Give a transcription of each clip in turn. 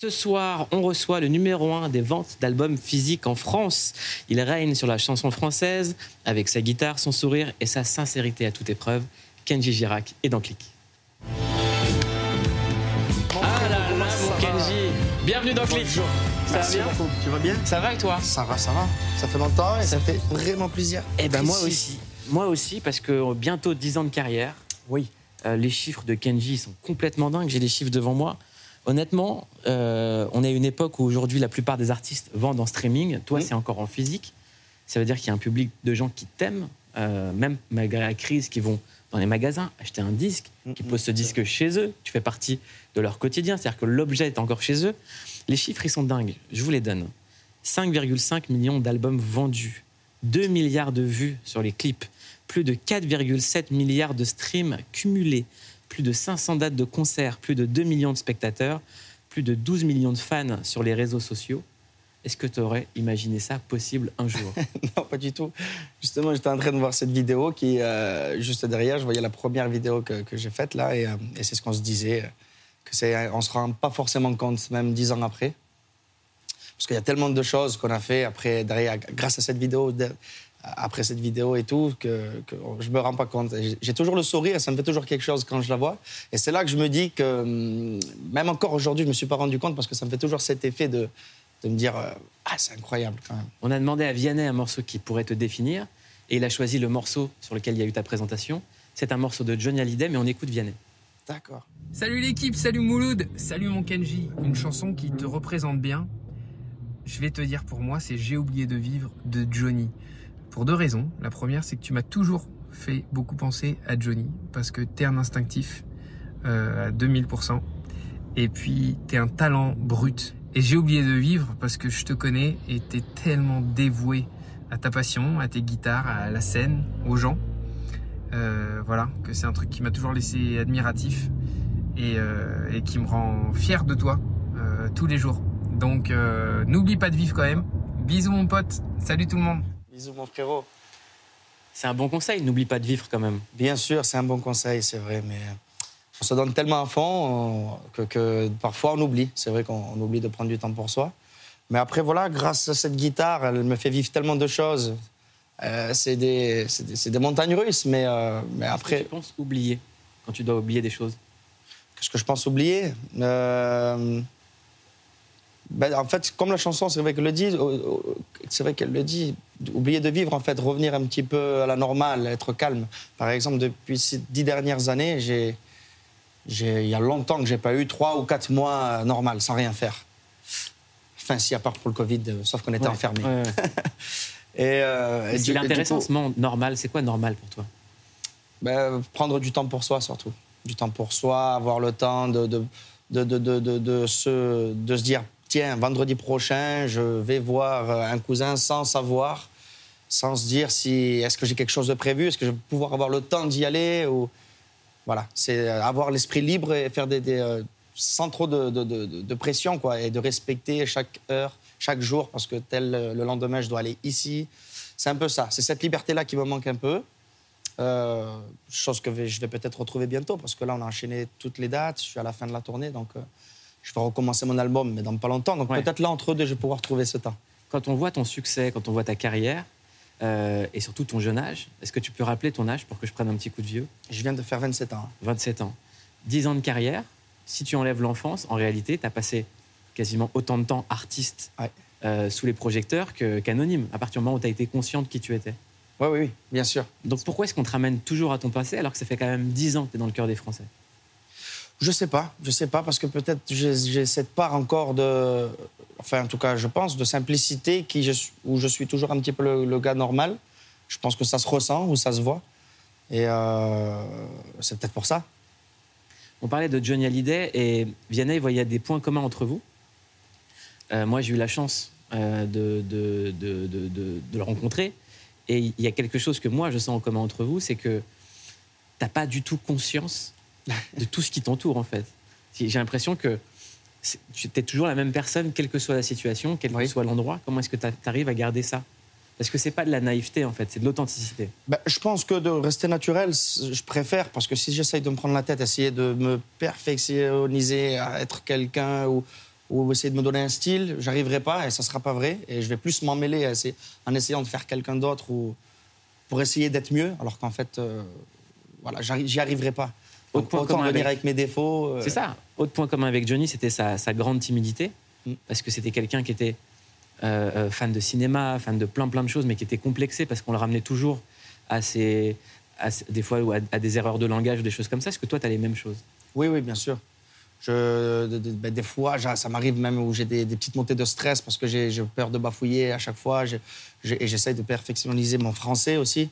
Ce soir, on reçoit le numéro 1 des ventes d'albums physiques en France. Il règne sur la chanson française avec sa guitare, son sourire et sa sincérité à toute épreuve. Kenji Girac est dans Click. Ah là là, mon Kenji Bienvenue dans Click Bonjour. Ça Merci va bien beaucoup. Tu vas bien? Ça va et toi? Ça va, ça va. Ça fait longtemps et ça, fait vraiment plaisir. Eh ben moi Ici. aussi. Moi aussi, parce que bientôt 10 ans de carrière. Oui. Euh, les chiffres de Kenji sont complètement dingues. J'ai les chiffres devant moi. Honnêtement, euh, on est à une époque où aujourd'hui la plupart des artistes vendent en streaming. Toi, c'est encore en physique. Ça veut dire qu'il y a un public de gens qui t'aiment, euh, même malgré la crise, qui vont dans les magasins acheter un disque, qui Mhm. posent ce disque chez eux. Tu fais partie de leur quotidien, c'est-à-dire que l'objet est encore chez eux. Les chiffres, ils sont dingues. Je vous les donne. 5,5 millions d'albums vendus, 2 milliards de vues sur les clips, plus de 4,7 milliards de streams cumulés, plus de 500 dates de concerts, plus de 2 millions de spectateurs, plus de 12 millions de fans sur les réseaux sociaux. Est-ce que tu aurais imaginé ça possible un jour? Non, pas du tout. Justement, j'étais en train de voir cette vidéo qui, euh, juste derrière, je voyais la première vidéo que, que j'ai faite là, et, euh, c'est ce qu'on se disait, euh, que c'est, on se rend pas forcément compte, même dix ans après, parce qu'il y a tellement de choses qu'on a fait après, derrière, grâce à cette vidéo, après cette vidéo et tout, que, que je me rends pas compte. J'ai toujours le sourire, et ça me fait toujours quelque chose quand je la vois, et c'est là que je me dis que, hum, même encore aujourd'hui, je me suis pas rendu compte parce que ça me fait toujours cet effet de, de me dire, euh, ah, c'est incroyable quand même. On a demandé à Vianney un morceau qui pourrait te définir, et il a choisi le morceau sur lequel il y a eu ta présentation. C'est un morceau de Johnny Hallyday, mais on écoute Vianney. D'accord. Salut l'équipe, salut Mouloud, salut mon Kenji. Une chanson qui te représente bien. Je vais te dire pour moi, c'est J'ai oublié de vivre de Johnny. Pour deux raisons. La première, c'est que tu m'as toujours fait beaucoup penser à Johnny parce que t'es un instinctif euh, à 2000%. Et puis, t'es un talent brut. Et j'ai oublié de vivre parce que je te connais et t'es tellement dévoué à ta passion, à tes guitares, à la scène, aux gens. Euh, voilà, que c'est un truc qui m'a toujours laissé admiratif et, euh, et qui me rend fier de toi tous les jours. Donc n'oublie pas de vivre quand même. Bisous mon pote, salut tout le monde. Bisous, mon frérot. C'est un bon conseil, n'oublie pas de vivre quand même. Bien sûr, c'est un bon conseil, c'est vrai, mais on se donne tellement à fond euh, que, que parfois on oublie. C'est vrai qu'on on oublie de prendre du temps pour soi. Mais après, voilà, grâce à cette guitare, elle me fait vivre tellement de choses. Euh, c'est des, montagnes russes, mais, euh, mais Après, après, tu penses oublier quand tu dois oublier des choses? qu'est-ce que je pense oublier? Euh, ben, En fait, comme la chanson, c'est vrai qu'elle le dit, euh, euh, c'est vrai qu'elle le dit, oublier de vivre, en fait, revenir un petit peu à la normale, être calme. Par exemple, depuis ces dix dernières années, j'ai, il y a longtemps que j'ai pas eu trois ou quatre mois normal, sans rien faire. Enfin, si, à part pour le Covid, euh, sauf qu'on était Ouais, enfermés. ouais, ouais. Et, euh, et Ce du- qui est et du intéressant, coup, ce moment normal, c'est quoi normal pour toi? Ben, prendre du temps pour soi surtout. Du temps pour soi, avoir le temps de, de, de, de, de, de- de se, de se dire tiens, vendredi prochain, je vais voir euh, un cousin sans savoir, sans se dire si est-ce que j'ai quelque chose de prévu, est-ce que je vais pouvoir avoir le temps d'y aller ou voilà, c'est euh, avoir l'esprit libre et faire des, euh, sans trop de, pression quoi et de respecter chaque heure, chaque jour parce que tel le lendemain je dois aller ici. C'est un peu ça, c'est cette liberté là qui me manque un peu. Chose que je vais peut-être retrouver bientôt parce que là on a enchaîné toutes les dates, je suis à la fin de la tournée donc je vais recommencer mon album mais dans pas longtemps donc Ouais. peut-être là entre deux je vais pouvoir trouver ce temps. Quand on voit ton succès, quand on voit ta carrière, euh, et surtout ton jeune âge, est-ce que tu peux rappeler ton âge pour que je prenne un petit coup de vieux? Je viens de faire 27 ans. 27 ans. 10 ans de carrière, si tu enlèves l'enfance, en réalité, tu as passé quasiment autant de temps artiste Ouais. euh, sous les projecteurs qu'anonyme, à partir du moment où tu as été conscient de qui tu étais. Oui, oui, oui, bien sûr. Donc pourquoi est-ce qu'on te ramène toujours à ton passé alors que ça fait quand même 10 ans que tu es dans le cœur des Français? Je sais pas, je sais pas parce que peut-être j'ai cette part encore de, enfin en tout cas je pense de simplicité qui où je suis toujours un petit peu le, gars normal. Je pense que ça se ressent ou ça se voit et euh, c'est peut-être pour ça. On parlait de Johnny Hallyday et Vianney, il voyait des points communs entre vous. Euh, moi, j'ai eu la chance euh, de, de, de, de- le rencontrer. Et il y a quelque chose que moi, je sens en commun entre vous, c'est que tu n'as pas du tout conscience de tout ce qui t'entoure, en fait. J'ai l'impression que tu es toujours la même personne, quelle que soit la situation, quel Oui. que soit l'endroit. Comment est-ce que tu arrives à garder ça? Parce que c'est pas de la naïveté, en fait, c'est de l'authenticité. Ben, je pense que de rester naturel, je préfère parce que si j'essaye de me prendre la tête, essayer de me perfectionniser à être quelqu'un ou ou essayer de me donner un style, j'arriverai pas et ça sera pas vrai. Et je vais plus m'en mêler essayer- en essayant de faire quelqu'un d'autre ou pour essayer d'être mieux, alors qu'en fait, euh, voilà, j'y arriverai pas. Autre point autant avec- avec mes défauts. euh, C'est ça. Autre point commun avec Johnny, c'était sa, sa grande timidité. Mm. Parce que c'était quelqu'un qui était euh, euh, fan de cinéma, fan de plein plein de choses, mais qui était complexé parce qu'on le ramenait toujours à, ses, à des fois ou à, à des erreurs de langage ou des choses comme ça. Est-ce que toi, tu as les mêmes choses? Oui, oui, bien sûr. Je, de- de- ben, des fois, ça m'arrive même où j'ai des, des petites montées de stress parce que j'ai peur de bafouiller à chaque fois. Et j'essaye de perfectionnaliser mon français aussi.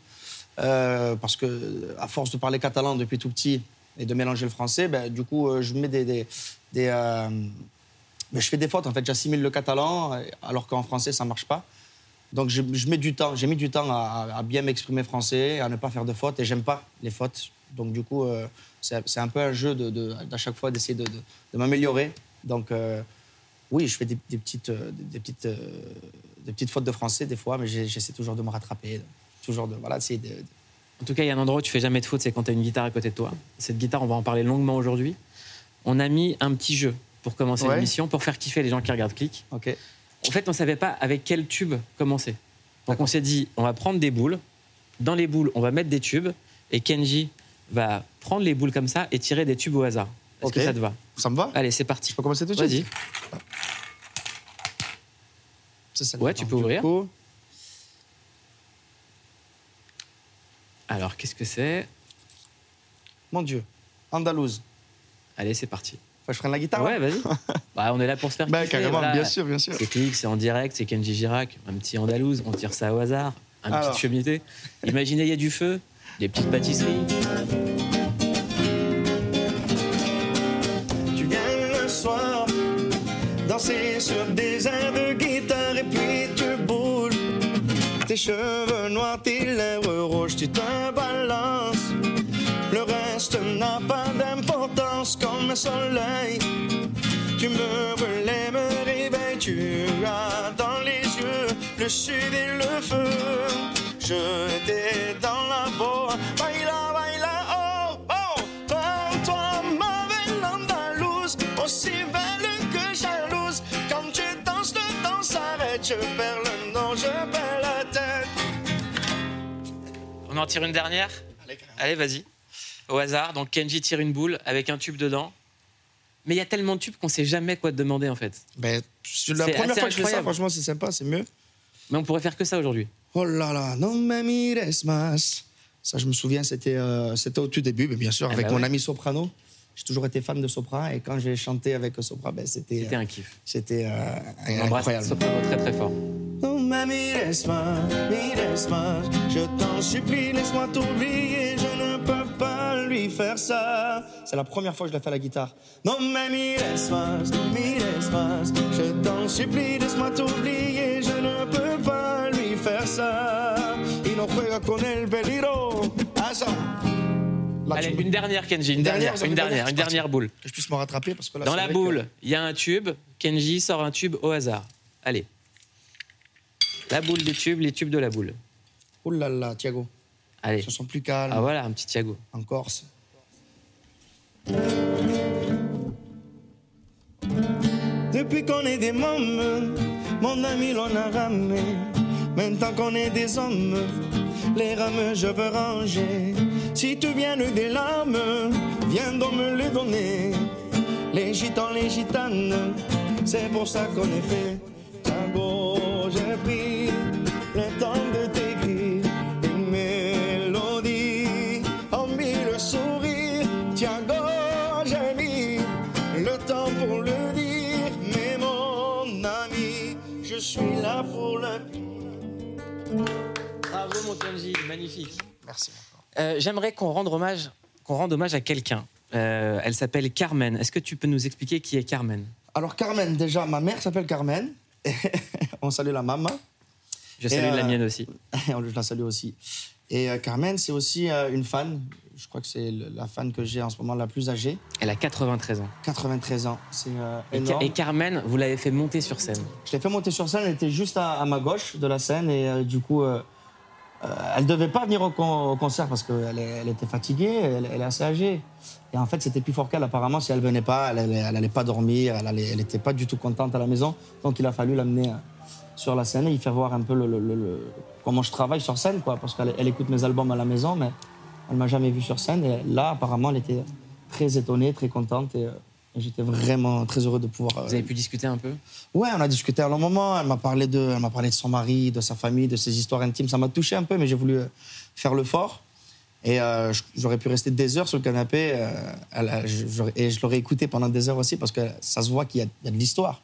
Euh, parce que, à force de parler catalan depuis tout petit et de mélanger le français, ben, du coup, euh, je mets des. des, des, euh, ben, je fais des fautes. En fait, j'assimile le catalan euh, alors qu'en français, ça marche pas. Donc, je, mets du temps. J'ai mis du temps à, à bien m'exprimer français, à ne pas faire de fautes. Et j'aime pas les fautes. Donc, du coup, c'est un peu un jeu de, d'à chaque fois d'essayer de, m'améliorer. Donc, oui, je fais des, petites, des, petites, des petites fautes de français des fois, mais j'essaie toujours de me rattraper. Toujours de. Voilà, essayer de. En tout cas, il y a un endroit où tu fais jamais de faute, c'est quand tu as une guitare à côté de toi. Cette guitare, on va en parler longuement aujourd'hui. On a mis un petit jeu pour commencer Ouais. l'émission, pour faire kiffer les gens qui regardent Click. Ok. En fait, on ne savait pas avec quel tube commencer. Donc on s'est dit, on va prendre des boules. Dans les boules, on va mettre des tubes. Et Kenji va prendre les boules comme ça et tirer des tubes au hasard. Est-ce que ça te va? Ça me va Allez, c'est parti. Je peux commencer tout de Vas-y. suite? Ça, Ouais, tu peux ouvrir. coup, Alors, qu'est-ce que c'est? Mon Dieu, Andalouse. Allez, c'est parti. Faut que je prenne la guitare Ouais, vas-y. bah, on est là pour se faire Bah, kiffer. carrément, voilà. bien sûr, bien sûr. C'est Click, c'est en direct, c'est Kenji Girac, un petit andalouse, on tire ça au hasard, un Alors. petit cheminée. Imaginez, il y a du feu, des petites pâtisseries. Tu viens le soir danser sur des airs de guitare et puis tu. Tes cheveux noirs, tes lèvres rouges, tu te balances. Le reste n'a pas d'importance comme un soleil. Tu me relèves, me réveilles, tu as dans les yeux le sud et le feu. Je t'ai dans la peau, baila, baila, oh, oh. Prends-toi ma belle andalouse, aussi belle s'arrête, je perds le nom, je perds la tête. On en tire une dernière Allez, vas-y. Au hasard, donc Kenji tire une boule avec un tube dedans. Mais il y a tellement de tubes qu'on sait jamais quoi te demander en fait. Ben, c'est la première fois que je fais ça, franchement, c'est sympa, c'est mieux. Mais on pourrait faire que ça aujourd'hui. Oh là là, non me mires más. Ça, je me souviens, c'était euh, c'était au tout début, mais bien sûr, Ah avec bah mon ouais. ami soprano. J'ai toujours été fan de sopra, et quand j'ai chanté avec Sopra, ben, c'était C'était euh, un kiff. c'était euh, incroyable. Soprano très très fort. Mires más, mires más. Je t'en supplie, laisse-moi t'oublier, je ne peux pas lui faire ça. C'est la première fois que je l'ai fait à la guitare. Non más, mires más. Je t'en supplie, laisse-moi t'oublier, je ne peux pas lui faire ça. Y no juega con el peligro. Ça. Là, Allez, une dernière Kenji, une Une dernière, une une boule. Que je puisse me rattraper parce que là. Dans la boule, il y a un tube. Kenji sort un tube au hasard. Allez. La boule des tubes, les tubes de la boule. Oh là là, Thiago. Allez. Je sens plus calme. Ah voilà, un petit Thiago. en Corse. Depuis qu'on est des mômes, mon ami l'on a ramé. Maintenant qu'on est des hommes, les rames je veux ranger. Si tu viens des larmes, viens donc me les donner. Les gitans, les gitanes, c'est pour ça qu'on est fait. Tango, j'ai pris le temps de t'écrire une mélodie en mille sourires. Tiago, j'ai mis le temps pour le dire, mais mon ami, je suis là pour le. Bravo mon magnifique. Euh, J'aimerais qu'on rende hommage, qu'on rende hommage à quelqu'un. Euh, elle s'appelle Carmen. Est-ce que tu peux nous expliquer qui est Carmen? Alors Carmen, déjà, ma mère s'appelle Carmen. On salue la maman. Je salue la euh, mienne aussi. Je la salue aussi. Et Carmen, c'est aussi une fan. Je crois que c'est la fan que j'ai en ce moment la plus âgée. Elle a 93 ans. 93 ans. C'est Et, énorme. et Carmen, vous l'avez fait monter sur scène. Je l'ai fait monter sur scène, elle était juste à, à ma gauche de la scène et du coup, euh, elle devait pas venir au, concert parce qu'elle elle était fatiguée, elle, est assez âgée. Et en fait, c'était plus fort qu'elle. Apparemment, si elle venait pas, elle, n'allait pas dormir, elle, n'était pas du tout contente à la maison. Donc, il a fallu l'amener euh, sur la scène et y faire voir un peu le, comment je travaille sur scène, quoi. Parce qu'elle écoute mes albums à la maison, mais elle m'a jamais vu sur scène. Et là, apparemment, elle était très étonnée, très contente. Et, euh, J'étais vraiment très heureux de pouvoir. Vous avez pu discuter un peu? Ouais, on a discuté à un long moment. Elle m'a parlé de, elle m'a parlé de son mari, de sa famille, de ses histoires intimes. Ça m'a touché un peu, mais j'ai voulu euh, faire le fort. Et euh, j'aurais pu rester des heures sur le canapé. Euh, et je l'aurais écouté pendant des heures aussi parce que ça se voit qu'il y, a de l'histoire.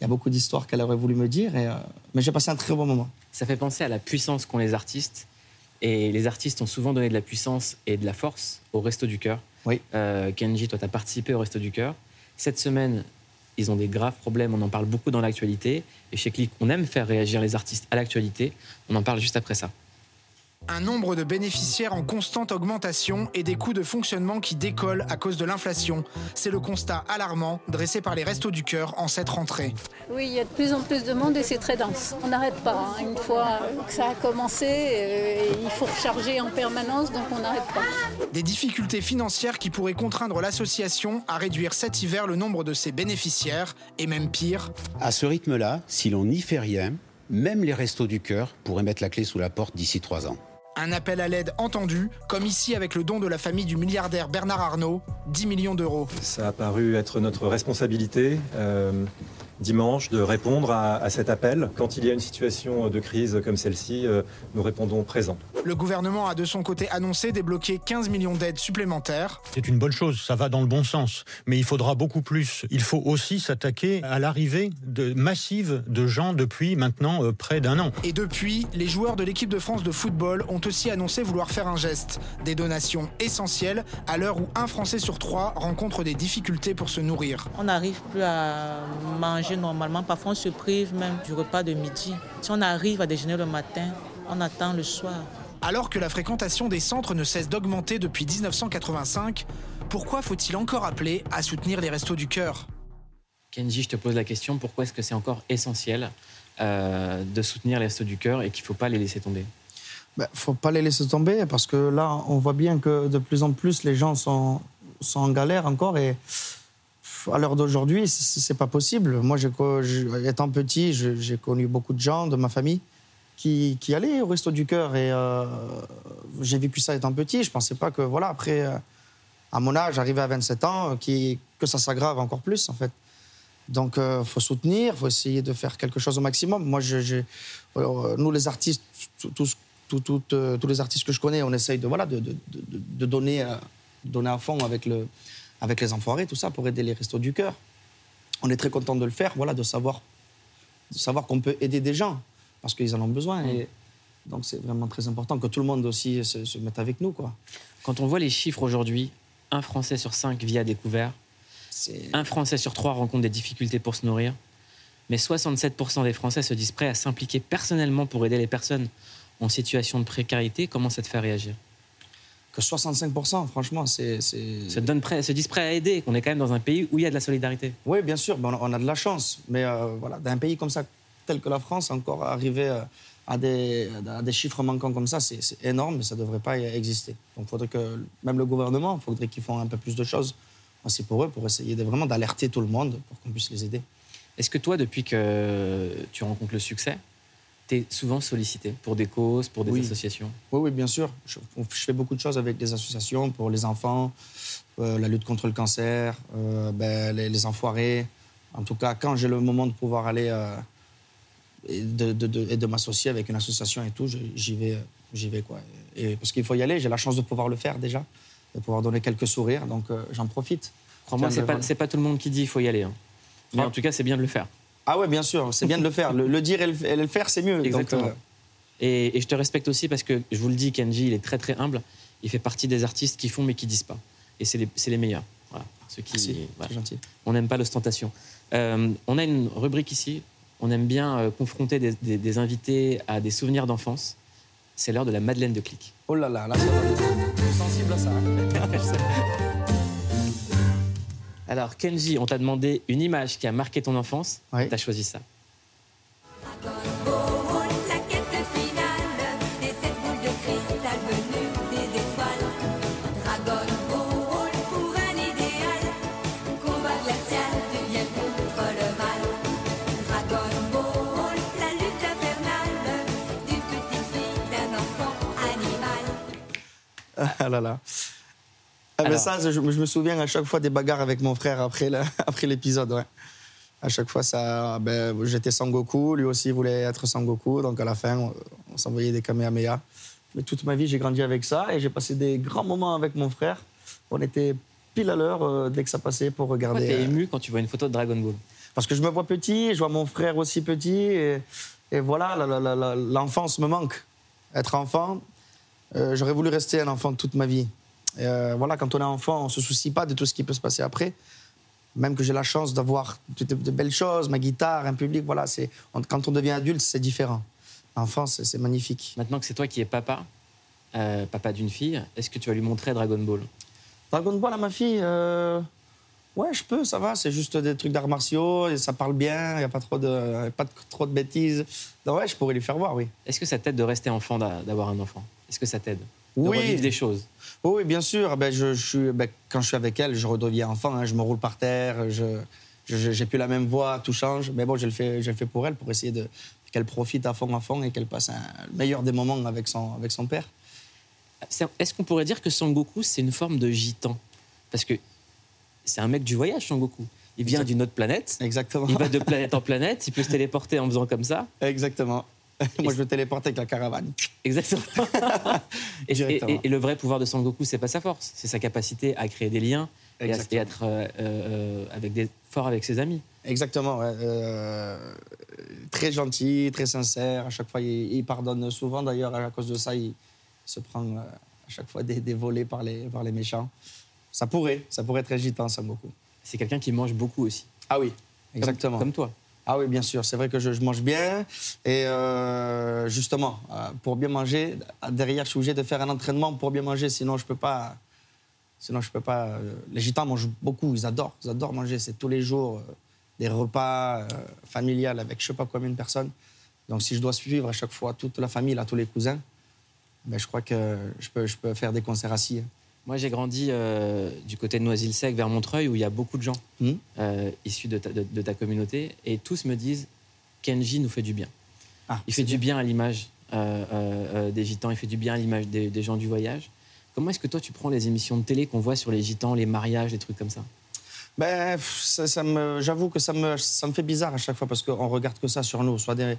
Il y a beaucoup d'histoires qu'elle aurait voulu me dire. Et, mais j'ai passé un très bon moment. Ça fait penser à la puissance qu'ont les artistes. Et les artistes ont souvent donné de la puissance et de la force au Resto du Cœur. Oui. Euh, Kenji, toi, tu as participé au Resto du Cœur. Cette semaine, ils ont des graves problèmes. On en parle beaucoup dans l'actualité. Et chez Click, on aime faire réagir les artistes à l'actualité. On en parle juste après ça. Un nombre de bénéficiaires en constante augmentation et des coûts de fonctionnement qui décollent à cause de l'inflation. C'est le constat alarmant dressé par les Restos du Cœur en cette rentrée. Oui, il y a de plus en plus de monde et c'est très dense. On n'arrête pas. Hein. Une fois que ça a commencé, euh, il faut recharger en permanence, donc on n'arrête pas. Des difficultés financières qui pourraient contraindre l'association à réduire cet hiver le nombre de ses bénéficiaires et même pire. À ce rythme-là, si l'on n'y fait rien, même les Restos du Cœur pourraient mettre la clé sous la porte d'ici trois ans. Un appel à l'aide entendu, comme ici avec le don de la famille du milliardaire Bernard Arnault, 10 millions d'euros. Ça a paru être notre responsabilité. Euh, dimanche de répondre à, cet appel. Quand il y a une situation de crise comme celle-ci, euh, nous répondons présent. Le gouvernement a de son côté annoncé débloquer 15 millions d'aides supplémentaires. C'est une bonne chose, ça va dans le bon sens, mais il faudra beaucoup plus. Il faut aussi s'attaquer à l'arrivée de, massive de gens depuis maintenant euh, près d'un an. Et depuis, les joueurs de l'équipe de France de football ont aussi annoncé vouloir faire un geste. Des donations essentielles à l'heure où un Français sur trois rencontre des difficultés pour se nourrir. On n'arrive plus à manger normalement. Parfois, on se prive même du repas de midi. Si on arrive à déjeuner le matin, on attend le soir. Alors que la fréquentation des centres ne cesse d'augmenter depuis 1985, pourquoi faut-il encore appeler à soutenir les restos du cœur? Kenji, je te pose la question, pourquoi est-ce que c'est encore essentiel euh, de soutenir les restos du cœur et qu'il ne faut pas les laisser tomber? Il ben, ne faut pas les laisser tomber parce que là, on voit bien que de plus en plus, les gens sont, sont en galère encore et à l'heure d'aujourd'hui, c'est pas possible. Moi, étant petit, j'ai connu beaucoup de gens de ma famille qui, allaient au Resto du Cœur et euh, j'ai vécu ça étant petit. Je pensais pas que, voilà, après, euh, à mon âge, arrivé à 27 ans, qui, que ça s'aggrave encore plus, en fait. Donc, euh, faut soutenir, faut essayer de faire quelque chose au maximum. Moi, je, nous, les artistes, tous, les artistes que je connais, on essaye de, voilà, de donner, donner à fond avec le avec les enfoirés, tout ça, pour aider les restos du cœur. On est très content de le faire, voilà, de savoir, de savoir qu'on peut aider des gens, parce qu'ils en ont besoin. Et donc c'est vraiment très important que tout le monde aussi se, mette avec nous. Quoi. Quand on voit les chiffres aujourd'hui, un Français sur cinq vit à découvert, un Français sur trois rencontre des difficultés pour se nourrir, mais 67% des Français se disent prêts à s'impliquer personnellement pour aider les personnes en situation de précarité. Comment ça te fait réagir? Que 65%, franchement, c'est. Donne prêt, se disent prêts à aider, qu'on est quand même dans un pays où il y a de la solidarité. Oui, bien sûr, on a de la chance. Mais euh, voilà, d'un pays comme ça, tel que la France, encore arriver euh, à des, à des chiffres manquants comme ça, c'est énorme, mais ça ne devrait pas exister. Donc il faudrait que, même le gouvernement, il faudrait qu'ils fassent un peu plus de choses aussi pour eux, pour essayer de, vraiment d'alerter tout le monde, pour qu'on puisse les aider. Est-ce que toi, depuis que tu rencontres le succès, souvent sollicité pour des causes, pour des associations? Oui, oui, bien sûr. Je, fais beaucoup de choses avec des associations pour les enfants, euh, la lutte contre le cancer, euh, ben, les, enfoirés. En tout cas, quand j'ai le moment de pouvoir aller euh, et de, de, m'associer avec une association et tout, j'y vais, j'y vais quoi. Et parce qu'il faut y aller, j'ai la chance de pouvoir le faire déjà, de pouvoir donner quelques sourires, donc j'en profite. Crois-moi, c'est pas, pas tout le monde qui dit il faut y aller. Hein. Mais en tout cas, c'est bien de le faire. Ah ouais, bien sûr, c'est bien de le faire. Le, dire et le, faire, c'est mieux. Exactement. Euh, et, je te respecte aussi parce que, je vous le dis, Kenji, il est très très humble. Il fait partie des artistes qui font mais qui disent pas. Et c'est les, les, meilleurs. Voilà. Ceux qui, Merci, gentil. On n'aime pas l'ostentation. Euh, on a une rubrique ici. On aime bien euh, confronter des, des, invités à des souvenirs d'enfance. C'est l'heure de la Madeleine de Clic. Oh là là, là, sensible à ça. Hein. Alors, Kenji, on t'a demandé une image qui a marqué ton enfance. Tu as choisi ça. la venue des étoiles. Dragon Ball pour un idéal. Combat glacial du bien contre le mal. Dragon Ball, la lutte infernale d'une petite fille, d'un enfant animal. Ah là là. Ah, mais ça, je, je me souviens à chaque fois des bagarres avec mon frère après l'épisode. Ouais. À chaque fois, ça, ben, j'étais Sangoku, lui aussi voulait être Sangoku. Donc à la fin, on, on s'envoyait des Kamehameha. Mais toute ma vie, j'ai grandi avec ça et j'ai passé des grands moments avec mon frère. On était pile à l'heure euh, dès que ça passait pour Pourquoi regarder. t'es euh, ému quand tu vois une photo de Dragon Ball? Parce que je me vois petit, je vois mon frère aussi petit, et, et voilà, la- la- la- la- l'enfance me manque. Être enfant, euh, j'aurais voulu rester un enfant toute ma vie. Euh, voilà, quand on est enfant, on se soucie pas de tout ce qui peut se passer après. Même que j'ai la chance d'avoir de, de- de belles choses, ma guitare, un public, voilà. C'est quand on devient adulte, c'est différent. L'enfance, c'est- magnifique. Maintenant que c'est toi qui es papa, euh, papa d'une fille, est-ce que tu vas lui montrer Dragon Ball? Dragon Ball à ma fille, euh, ouais, je peux, ça va. C'est juste des trucs d'arts martiaux, et ça parle bien, il n'y a pas trop de, pas de- trop de bêtises. Donc ouais, je pourrais lui faire voir, oui. Est-ce que ça t'aide de rester enfant, d'a- d'avoir un enfant? Est-ce que ça t'aide? De Oui. revivre des choses Oh oui, bien sûr. Ben, je, je suis, ben, quand je suis avec elle, je redeviens enfant. hein. Je me roule par terre. Je, j'ai plus la même voix. Tout change. Mais bon, je le fais, je le fais pour elle, pour essayer de qu'elle profite à fond, à fond, et qu'elle passe un, le meilleur des moments avec son, avec son père. Est-ce qu'on pourrait dire que Sangoku, c'est une forme de gitan? Parce que c'est un mec du voyage, Sangoku. Il vient d'une autre planète. Exactement. Il va de planète en planète. Il peut se téléporter en faisant comme ça. Exactement. Moi, je me téléporte avec la caravane. Exactement. et, le vrai pouvoir de Sangoku, c'est pas sa force, c'est sa capacité à créer des liens et à, être euh, euh, avec des, fort avec ses amis. Exactement. ouais. Euh, très gentil, très sincère. À chaque fois, il, il pardonne souvent. D'ailleurs, à cause de ça, il se prend à chaque fois des, des volets par les, par les méchants. Ça pourrait, ça pourrait être agitant, beaucoup. C'est quelqu'un qui mange beaucoup aussi. Ah oui, Comme- exactement. Comme, toi. Ah oui, bien sûr. C'est vrai que je, mange bien. Et euh, justement, euh, pour bien manger, derrière, je suis obligé de faire un entraînement pour bien manger. Sinon, je peux pas. Sinon, je peux pas. euh, Les gitans mangent beaucoup. Ils adorent. Ils adorent manger. C'est tous les jours des repas familiales avec je sais pas combien de personnes. Donc, si je dois suivre à chaque fois toute la famille, là, tous les cousins, ben, je crois que je peux, je peux faire des concerts assis. hein. Moi, j'ai grandi euh, du côté de Noisy-le-Sec vers Montreuil où il y a beaucoup de gens Mhm. euh, issus de ta, de- de ta communauté et tous me disent Kenji nous fait du bien. Ah, Il fait du bien. à l'image euh, des gitans, il fait du bien à l'image des, des gens du voyage. Comment est-ce que toi tu prends les émissions de télé qu'on voit sur les gitans, les mariages, les trucs comme ça? Ben, ça, ça j'avoue que ça me, ça me fait bizarre à chaque fois parce qu'on regarde que ça sur nous, soit des,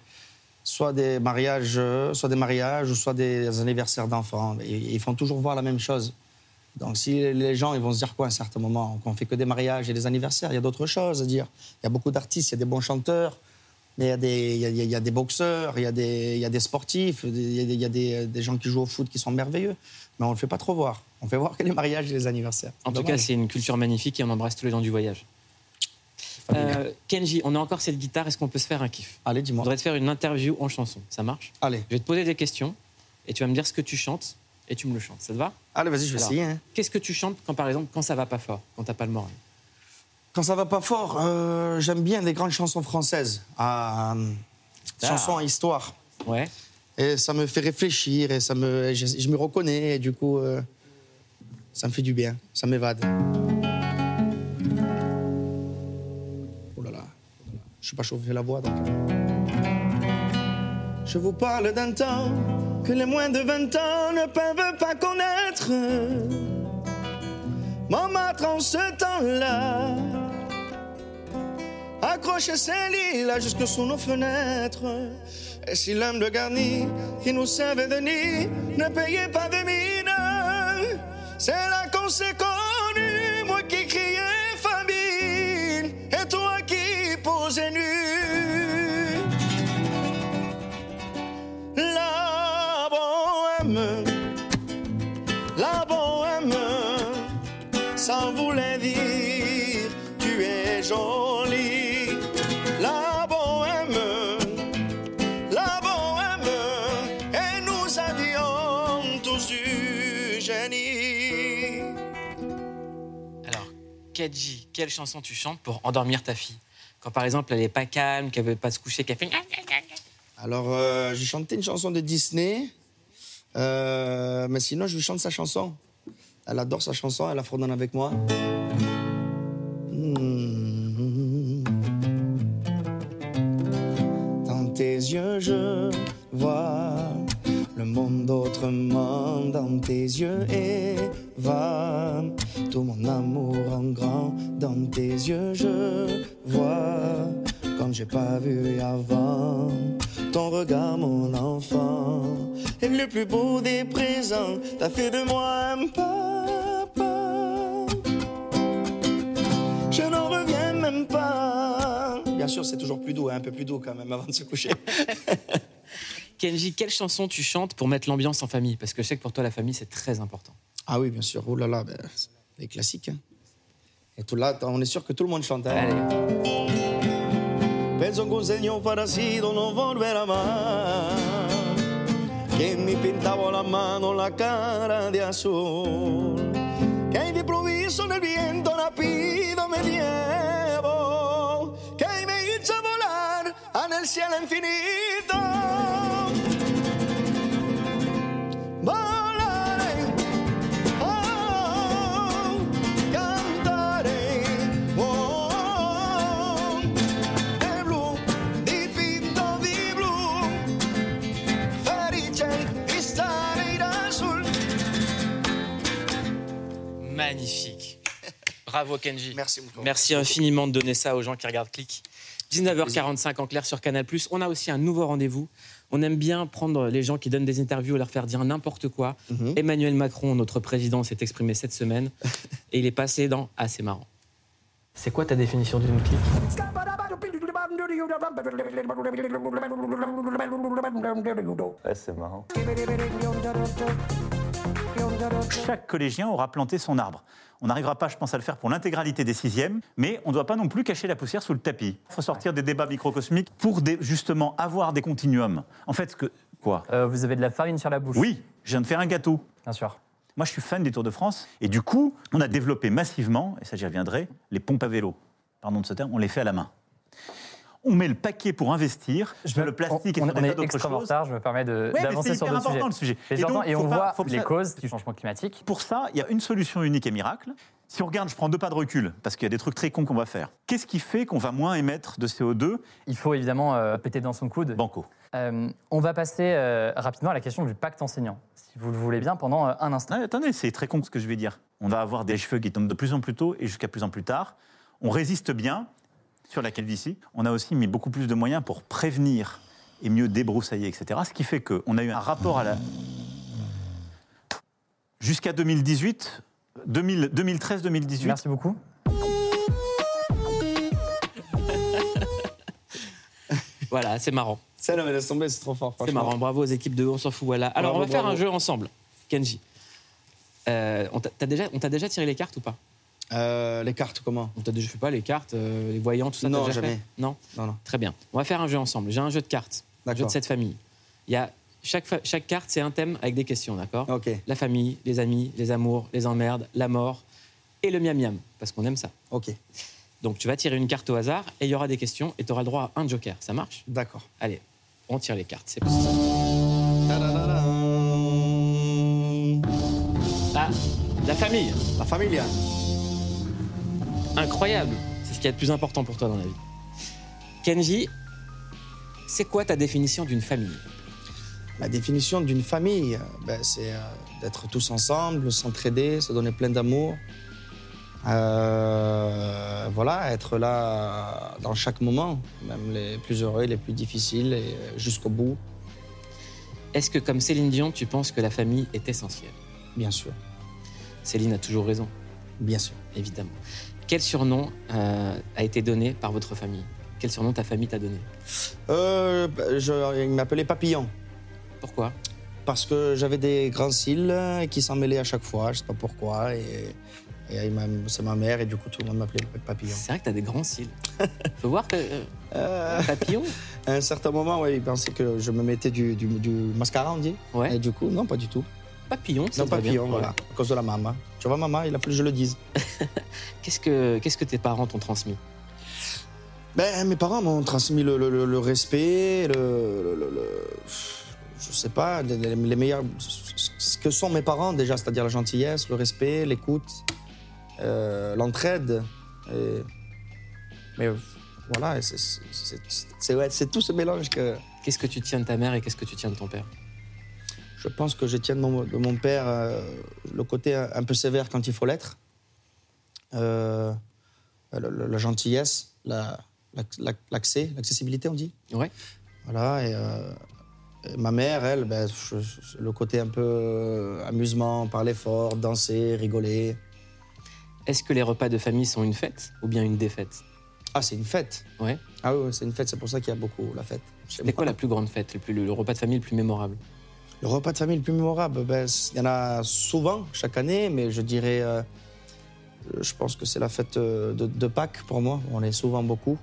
soit des mariages, soit des mariages ou soit des anniversaires d'enfants. Ils font toujours voir la même chose. Donc si les gens ils vont se dire quoi à un certain moment qu'on fait que des mariages et des anniversaires, il y a d'autres choses à dire. Il y a beaucoup d'artistes, il y a des bons chanteurs, mais il y a des, il y a, il y a des boxeurs, il y a des, il y a des sportifs, il y a, des, il y a des- des gens qui jouent au foot qui sont merveilleux, mais on ne le fait pas trop voir. On fait voir que les mariages et les anniversaires. En tout Dommage. cas, c'est une culture magnifique et on embrasse tous les gens du voyage. Euh, Kenji, on a encore cette guitare, est-ce qu'on peut se faire un kiff Allez, Je dis-moi. voudrais te faire une interview en chanson, ça marche Allez, Je vais te poser des questions et tu vas me dire ce que tu chantes et tu me le chantes, ça te va allez, vas-y, je vais Alors. essayer. hein. Qu'est-ce que tu chantes quand par exemple quand ça va pas fort, quand t'as pas le moral Quand ça va pas fort, euh, j'aime bien les grandes chansons françaises, à, euh, Ah. chansons à histoire. Ouais. Et ça me fait réfléchir et ça me, je, je me reconnais et du coup, euh, ça me fait du bien, ça m'évade. Oh là là, je suis pas chauffé la voix donc. Je vous parle d'un temps que les moins de 20 ans ne peuvent pas connaître. Montmartre en ce temps-là accroche ses lilas jusque sous nos fenêtres. Et si l'homme de garni qui nous servait de nid ne payait pas de mine, c'est là qu'on Kenji, quelle chanson tu chantes pour endormir ta fille Quand par exemple elle est pas calme, qu'elle veut pas se coucher, qu'elle fait Alors, euh, j'ai chanté une chanson de Disney. Euh, mais sinon, je lui chante sa chanson. Elle adore sa chanson, elle la fredonne avec moi. Hmm. Dans tes yeux, je vois le monde autrement. Dans tes yeux, Eva, tout mon amour en grand. Dans tes yeux, je vois comme j'ai pas vu avant. Ton regard, mon enfant, est le plus beau des présents. T'as fait de moi un papa. Je n'en reviens même pas. Bien sûr, c'est toujours plus doux, hein, un peu plus doux quand même avant de se coucher. Kenji, quelle chanson tu chantes pour mettre l'ambiance en famille? Parce que je sais que pour toi, la famille, c'est très important. Ah oui, bien sûr. Oh là là, ben, les classiques. hein. Et tout là, on est sûr que tout le monde chante. hein. Penso che un segno parasito non volverà mai Che mi pintavo la mano, la cara di azul Che de improviso nel viento rapido me llevo Que me hizo volar en el cielo infinito Magnifique. Bravo Kenji. Merci beaucoup. Merci infiniment de donner ça aux gens qui regardent Click. 19h45 en clair sur Canal+. On a aussi un nouveau rendez-vous. On aime bien prendre les gens qui donnent des interviews et leur faire dire n'importe quoi. Mhm. Emmanuel Macron, notre président, s'est exprimé cette semaine et il est passé dans assez marrant. C'est quoi ta définition d'une clique? Ouais, c'est marrant. Chaque collégien aura planté son arbre. On n'arrivera pas, je pense, à le faire pour l'intégralité des sixièmes, mais on ne doit pas non plus cacher la poussière sous le tapis. Il faut sortir des débats microcosmiques pour des- justement avoir des continuums. En fait, que quoi? Euh, Vous avez de la farine sur la bouche. Oui, je viens de faire un gâteau. Bien sûr. Moi, je suis fan des Tours de France, et du coup, on a développé massivement, et ça j'y reviendrai, les pompes à vélo. Pardon de ce terme, on les fait à la main. On met le paquet pour investir sur le plastique et on, sur on des est extrêmement en choses. retard, je me permets Ouais, d'avancer c'est sur important, sujets. le sujet. Et, donc, et on pas- voit faut les ça- causes du changement climatique. Pour ça, il y a une solution unique et miracle. Si on regarde, je prends deux pas de recul, parce qu'il y a des trucs très cons qu'on va faire. Qu'est-ce qui fait qu'on va moins émettre de CO2 Il faut évidemment euh, péter dans son coude. Banco. Euh, on va passer euh, rapidement à la question du pacte enseignant, si vous le voulez bien, pendant un instant. Ah, attendez, c'est très con ce que je vais dire. On va avoir des cheveux qui tombent de plus en plus tôt et jusqu'à plus en plus tard. On résiste bien sur la calvitie. On a aussi mis beaucoup plus de moyens pour prévenir et mieux débroussailler, etc. Ce qui fait qu'on a eu un rapport à la... Jusqu'à 2018, 2000 2013-2018. Merci beaucoup. Voilà, c'est marrant. Ça, non, mais laisse tomber, c'est trop fort. C'est marrant, bravo aux équipes de On s'en fout, voilà. Alors, Bravo, on va faire bravo. un jeu ensemble, Kenji. Euh, on t'a t'as déjà, on t'a déjà tiré les cartes ou pas? Euh, les cartes, comment déjà, je sais pas, les cartes, euh, les voyants, tout ça Non, déjà jamais. fait Non Non, non. Très bien. On va faire un jeu ensemble. J'ai un jeu de cartes, un jeu de cette famille. Il y a chaque, fa- chaque carte, c'est un thème avec des questions, d'accord Ok, La famille, les amis, les amours, les emmerdes, la mort et le miam miam, parce qu'on aime ça. ok, Donc tu vas tirer une carte au hasard et il y aura des questions et tu auras le droit à un joker. Ça marche d'accord. Allez, on tire les cartes. C'est parti. Ah, la famille. La famille. Incroyable. C'est ce qui est le plus important pour toi dans la vie. Kenji, c'est quoi ta définition d'une famille? La définition d'une famille, euh, ben, c'est euh, d'être tous ensemble, s'entraider, se donner plein d'amour. Euh, voilà, être là dans chaque moment, même les plus heureux, les plus difficiles, euh, jusqu'au bout, Est-ce que, comme Céline Dion, tu penses que la famille est essentielle? Bien sûr, Céline a toujours raison, bien sûr. évidemment. Quel surnom euh, a été donné par votre famille? Quel surnom ta famille t'a donné? Euh, ben, je- il m'appelait Papillon, Pourquoi? Parce que j'avais des grands cils qui s'en mêlaient à chaque fois, je sais pas pourquoi, et, c'est ma mère, et du coup tout le monde m'appelait Papillon. C'est vrai que t'as des grands cils. Faut voir que. euh, Euh, papillon? À un certain moment, ouais, il pensait que je me mettais du, du- du mascara, on dit. Ouais. Et du coup, non, pas du tout. Papillon, c'est Non, papillon, bien. voilà, à cause de la maman. Tu vois, maman, il a fallu que je le dise. Qu'est-ce que, qu'est-ce que tes parents t'ont transmis? Ben, mes parents m'ont transmis le, le- le- le respect, le, je sais pas, les, meilleurs. Ce que sont mes parents déjà, c'est-à-dire la gentillesse, le respect, l'écoute, euh, l'entraide. et- Mais voilà, ouais, c'est tout ce mélange que. Qu'est-ce que tu tiens de ta mère et qu'est-ce que tu tiens de ton père? Je pense que je tiens de mon, de mon père euh, le côté un, peu sévère quand il faut l'être. Euh, la gentillesse, la- la- la- l'accès, l'accessibilité, on dit. Ouais. Voilà, et, euh, et ma mère, elle, ben, je- je- le côté un peu amusement, parler fort, danser, rigoler. Est-ce que les repas de famille sont une fête ou bien une défaite? Ah, c'est une fête. Ouais. Ah oui, c'est une fête, c'est pour ça qu'il y a beaucoup la fête. moi. quoi la plus grande fête, le, plus- le repas de famille le plus mémorable? Le repas de famille le plus mémorable, ben, il y en a souvent chaque année, mais je dirais, euh, je pense que c'est la fête euh, de, de Pâques pour moi. On est souvent beaucoup.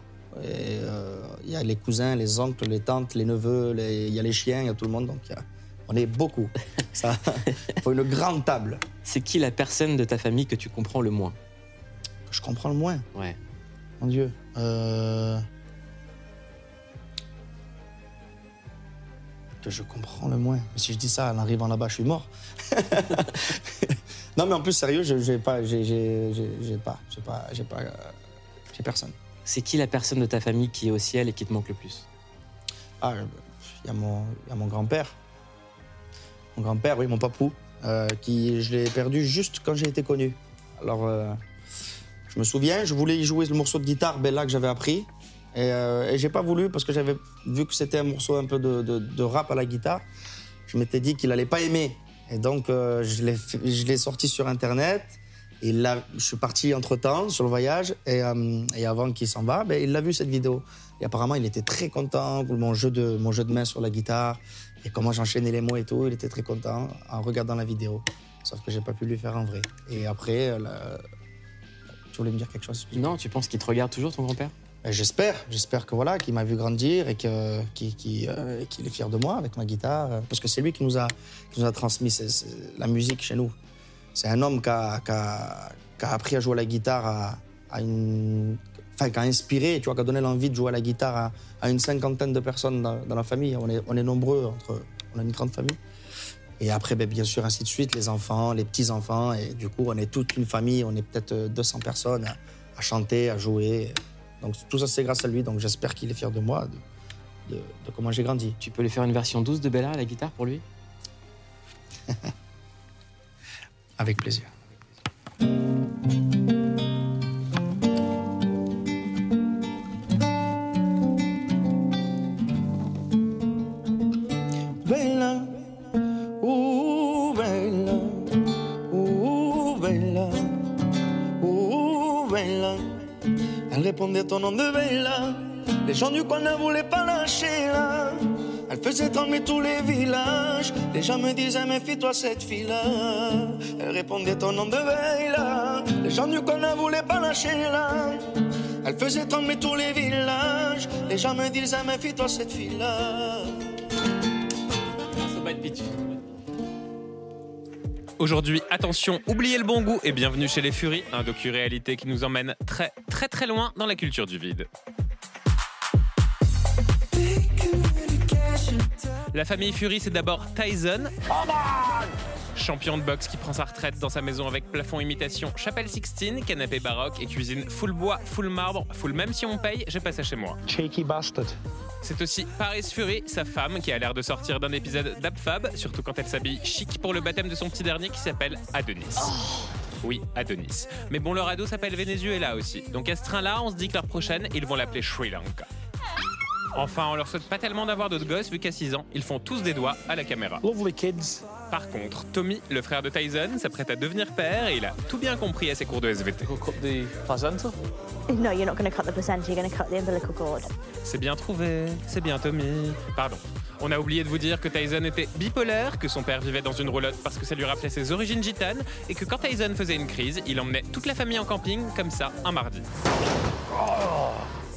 Euh, Il y a les cousins, les oncles, les tantes, les neveux, les- il y a les chiens, il y a tout le monde, donc il y a- on est beaucoup. Ça, faut une grande table. C'est qui la personne de ta famille que tu comprends le moins? Que je comprends le moins? Ouais. Mon Dieu. Euh, Que je comprends le moins. Mais si je dis ça en arrivant là-bas, je suis mort. non, mais en plus, sérieux, je- j'ai pas. J'ai pas. J'ai pas. J'ai pas. euh, J'ai personne. C'est qui la personne de ta famille qui est au ciel et qui te manque le plus? Ah, il y a mon, il y a mon grand-père. Mon grand-père, oui, mon papou, euh, qui je l'ai perdu juste quand j'ai été connu. Alors, euh, je me souviens, je voulais y jouer le morceau de guitare Bella que j'avais appris. Et, euh, et j'ai pas voulu parce que j'avais vu que c'était un morceau un peu de, rap à la guitare. Je m'étais dit qu'il allait pas aimer. Et donc, euh, je l'ai sorti sur Internet. Et là, je suis parti entre-temps sur le voyage. Et, euh, et avant qu'il s'en va, ben, il a vu cette vidéo. Et apparemment, il était très content mon jeu de, main sur la guitare. Et comment j'enchaînais les mots et tout. Il était très content en regardant la vidéo. Sauf que j'ai pas pu lui faire en vrai. Et après, la- tu voulais me dire quelque chose? Non, tu penses qu'il te regarde toujours, ton grand-père? J'espère, j'espère que voilà, qu'il m'a vu grandir et euh, qu'il est fier de moi avec ma guitare, euh, parce que c'est lui qui nous a, qui nous a transmis la musique chez nous. C'est un homme qui a, qui a- appris à jouer la guitare à, une, enfin, qui a inspiré, tu vois, qui a donné l'envie de jouer à la guitare à, une cinquantaine de personnes dans, la famille. On est, on est nombreux, on a une grande famille. Et après, ben, bien sûr, ainsi de suite, les enfants, les petits-enfants. Et du coup, on est toute une famille, on est peut-être euh, 200 personnes à, à chanter, à jouer. Donc tout ça, c'est grâce à lui. Donc j'espère qu'il est fier de moi, de, de- de comment j'ai grandi. Tu peux lui faire une version douce de Bella à la guitare pour lui? Avec plaisir. Bella, uh, bella, uh, bella, bella. Elle répondait au nom de Bella. Les gens du coin ne voulaient pas lâcher là. Elle faisait trembler tous les villages. Les gens me disaient, méfie-toi cette fille-là. Elle répondait au nom de Bella. Les gens du coin ne voulaient pas lâcher là. Elle faisait trembler tous les villages. Les gens me disaient, méfie-toi cette fille-là. Aujourd'hui, attention, oubliez le bon goût et bienvenue chez les Furies, un docu-réalité qui nous emmène très très très loin dans la culture du vide. La famille Fury, c'est d'abord Tyson, champion de boxe qui prend sa retraite dans sa maison avec plafond imitation chapelle Sixtine, canapé baroque et cuisine full bois, full marbre, full même si on paye, j'ai pas ça chez moi. C'est aussi Paris Fury, sa femme, qui a l'air de sortir d'un épisode d'Abfab, surtout quand elle s'habille chic pour le baptême de son petit dernier qui s'appelle Adonis. Oui, Adonis. Mais bon, leur ado s'appelle Venezuela aussi. Donc à ce train-là, on se dit que leur prochaine, ils vont l'appeler Sri Lanka. Enfin, on leur souhaite pas tellement d'avoir d'autres gosses, vu qu'à 6 ans, ils font tous des doigts à la caméra. Lovely kids. Par contre, Tommy, le frère de Tyson, s'apprête à devenir père et il a tout bien compris à ses cours de SVT. No, you're not going to cut the placenta, you're going to cut the umbilical cord. C'est bien trouvé, c'est bien Tommy. Pardon. On a oublié de vous dire que Tyson était bipolaire, que son père vivait dans une roulotte parce que ça lui rappelait ses origines gitanes, et que quand Tyson faisait une crise, il emmenait toute la famille en camping, comme ça, un mardi.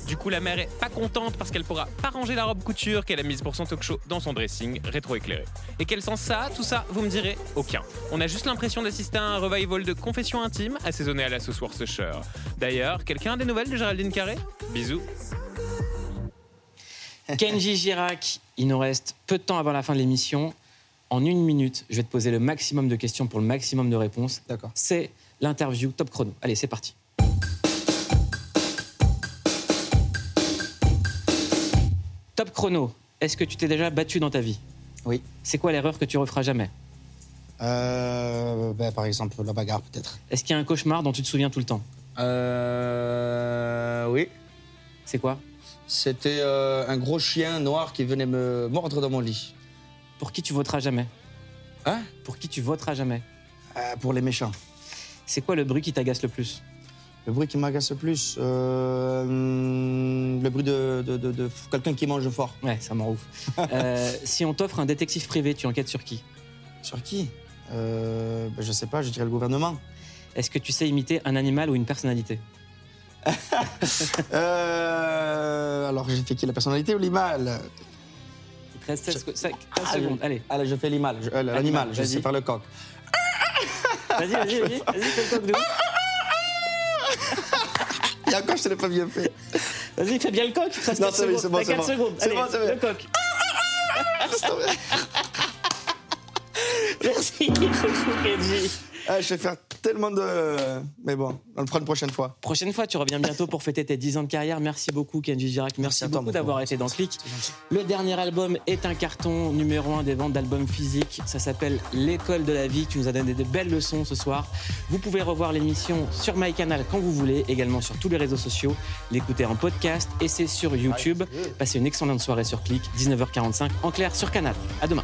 Du coup, la mère est pas contente parce qu'elle pourra pas ranger la robe couture qu'elle a mise pour son talk show dans son dressing rétro-éclairé. Et quel sens ça tout ça Vous me direz Aucun. On a juste l'impression d'assister à un revival de confession intime assaisonné à la sauce Worcestershire. D'ailleurs, quelqu'un a des nouvelles de Géraldine Carré? Bisous. Kenji Girac, il nous reste peu de temps avant la fin de l'émission. En une minute, je vais te poser le maximum de questions pour le maximum de réponses. D'accord. C'est l'interview top chrono. Allez, c'est parti. Top chrono. Est-ce que tu t'es déjà battu dans ta vie? Oui. C'est quoi l'erreur que tu referas jamais? Euh, ben, par exemple, la bagarre, peut-être. Est-ce qu'il y a un cauchemar dont tu te souviens tout le temps? Euh, oui. C'est quoi? C'était euh, un gros chien noir qui venait me mordre dans mon lit. Pour qui tu voteras jamais? Hein? Pour qui tu voteras jamais? Euh, Pour les méchants. C'est quoi le bruit qui t'agace le plus? Le bruit qui m'agace le plus, euh, le bruit de, de- de- de quelqu'un qui mange fort. Ouais, ça m'en ouf. Euh, si on t'offre un détective privé, tu enquêtes sur qui? Sur qui? Euh, ben, Je sais pas, je dirais le gouvernement. Est-ce que tu sais imiter un animal ou une personnalité? Euh, alors, j'ai fait qui La personnalité ou l'animal? Il te reste 16, 16 Ah, secondes. je- Allez, Allez, je fais l'animal. je- euh, L'animal, je sais faire le coq. vas-y, vas-y, vas-y, vas-y, fais le coq de ouf. Et encore, je te l'ai pas bien fait. Vas-y, fais bien le coq. Reste Non, 4 c'est bon, c'est bon, c'est 4 bon. C'est bon. Le coq. Merci, Kenji. Ah, je vais faire tellement de. Mais bon, on le fera une prochaine fois. Prochaine fois, tu reviens bientôt pour fêter tes 10 ans de carrière. Merci beaucoup, Kenji Girac. Merci, beaucoup d'avoir été dans Click. Le dernier album est un carton numéro un des ventes d'albums physiques. Ça s'appelle L'école de la vie. Tu nous as donné de belles leçons ce soir. Vous pouvez revoir l'émission sur MyCanal quand vous voulez, également sur tous les réseaux sociaux, l'écouter en podcast et c'est sur YouTube. Passez une excellente soirée sur Click, 19h45 en clair sur Canal. À demain.